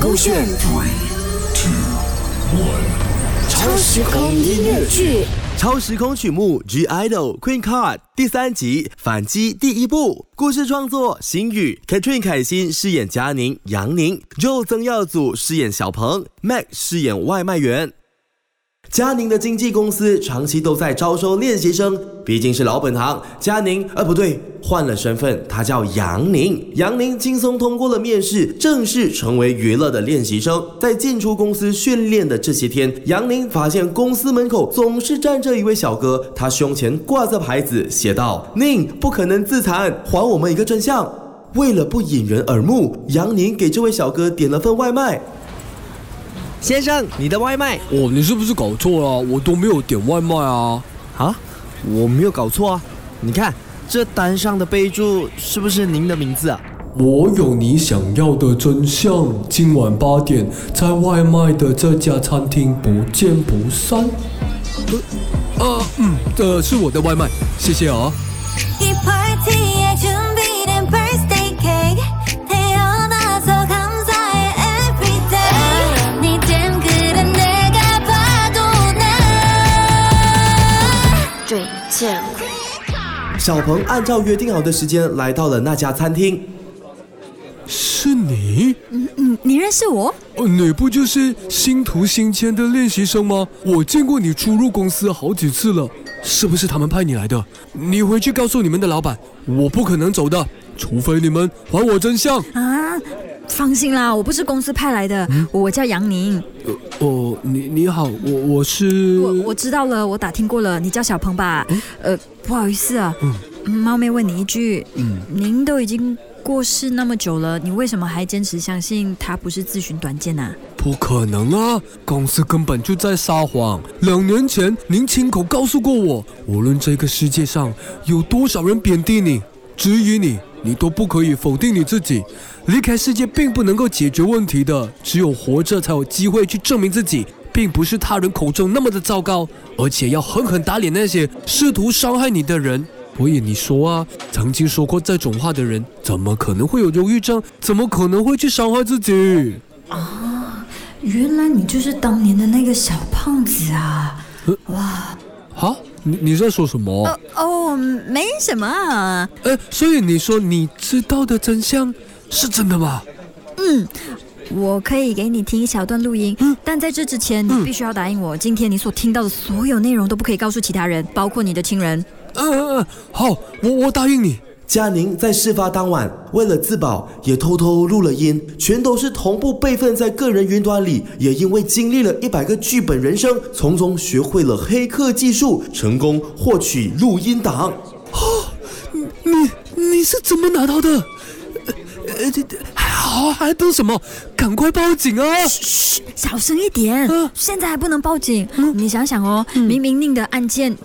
勾选超时空音乐剧。超时空曲目《G Idol Queen Card》第三集反击第一部，故事创作：星宇，Katrin 凯欣饰演佳宁、杨宁，Joe 曾耀祖饰演小鹏，Mac 饰演外卖员。佳宁的经纪公司长期都在招收练习生，毕竟是老本行。佳宁，呃，不对，换了身份，他叫杨宁。杨宁轻松通过了面试，正式成为娱乐的练习生。在进出公司训练的这些天，杨宁发现公司门口总是站着一位小哥，他胸前挂着牌子，写道：“宁不可能自残，还我们一个真相。”为了不引人耳目，杨宁给这位小哥点了份外卖。先生，你的外卖哦，你是不是搞错了？我都没有点外卖啊！啊，我没有搞错啊！你看这单上的备注是不是您的名字啊？我有你想要的真相，今晚八点在外卖的这家餐厅不见不散。呃，呃，嗯，这是我的外卖，谢谢啊。小鹏按照约定好的时间来到了那家餐厅。是你？嗯嗯，你认识我？你不就是星途新签的练习生吗？我见过你出入公司好几次了，是不是他们派你来的？你回去告诉你们的老板，我不可能走的，除非你们还我真相。啊，放心啦，我不是公司派来的，我叫杨宁。哦，你你好，我我是我我知道了，我打听过了，你叫小鹏吧？呃，不好意思啊，冒昧问你一句，嗯，您都已经过世那么久了，你为什么还坚持相信他不是自寻短见呢？不可能啊，公司根本就在撒谎。两年前您亲口告诉过我，无论这个世界上有多少人贬低你、质疑你。你都不可以否定你自己，离开世界并不能够解决问题的，只有活着才有机会去证明自己，并不是他人口中那么的糟糕，而且要狠狠打脸那些试图伤害你的人。所以你说啊，曾经说过这种话的人，怎么可能会有忧郁症？怎么可能会去伤害自己？啊，原来你就是当年的那个小胖子啊！哇，好。你你在说什么？哦，没什么。哎，所以你说你知道的真相是真的吗？嗯，我可以给你听一小段录音，但在这之前，你必须要答应我，今天你所听到的所有内容都不可以告诉其他人，包括你的亲人。嗯嗯嗯，好，我我答应你。佳宁在事发当晚，为了自保，也偷偷录了音，全都是同步备份在个人云端里。也因为经历了一百个剧本人生，从中学会了黑客技术，成功获取录音档。啊，你你是怎么拿到的？呃，这还好，还等什么？赶快报警啊！嘘，小声一点。现在还不能报警。你想想哦，明明宁的案件。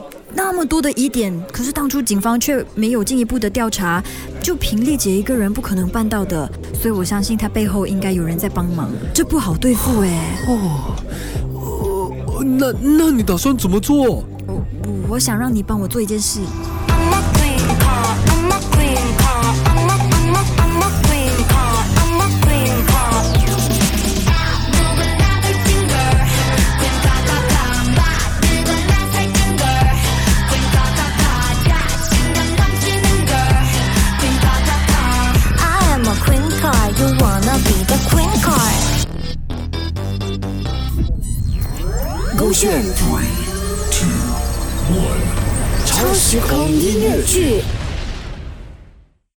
那么多的疑点，可是当初警方却没有进一步的调查，就凭丽姐一个人不可能办到的，所以我相信她背后应该有人在帮忙，这不好对付哎。哦，那那你打算怎么做？我我想让你帮我做一件事。勾选。超时空音乐剧。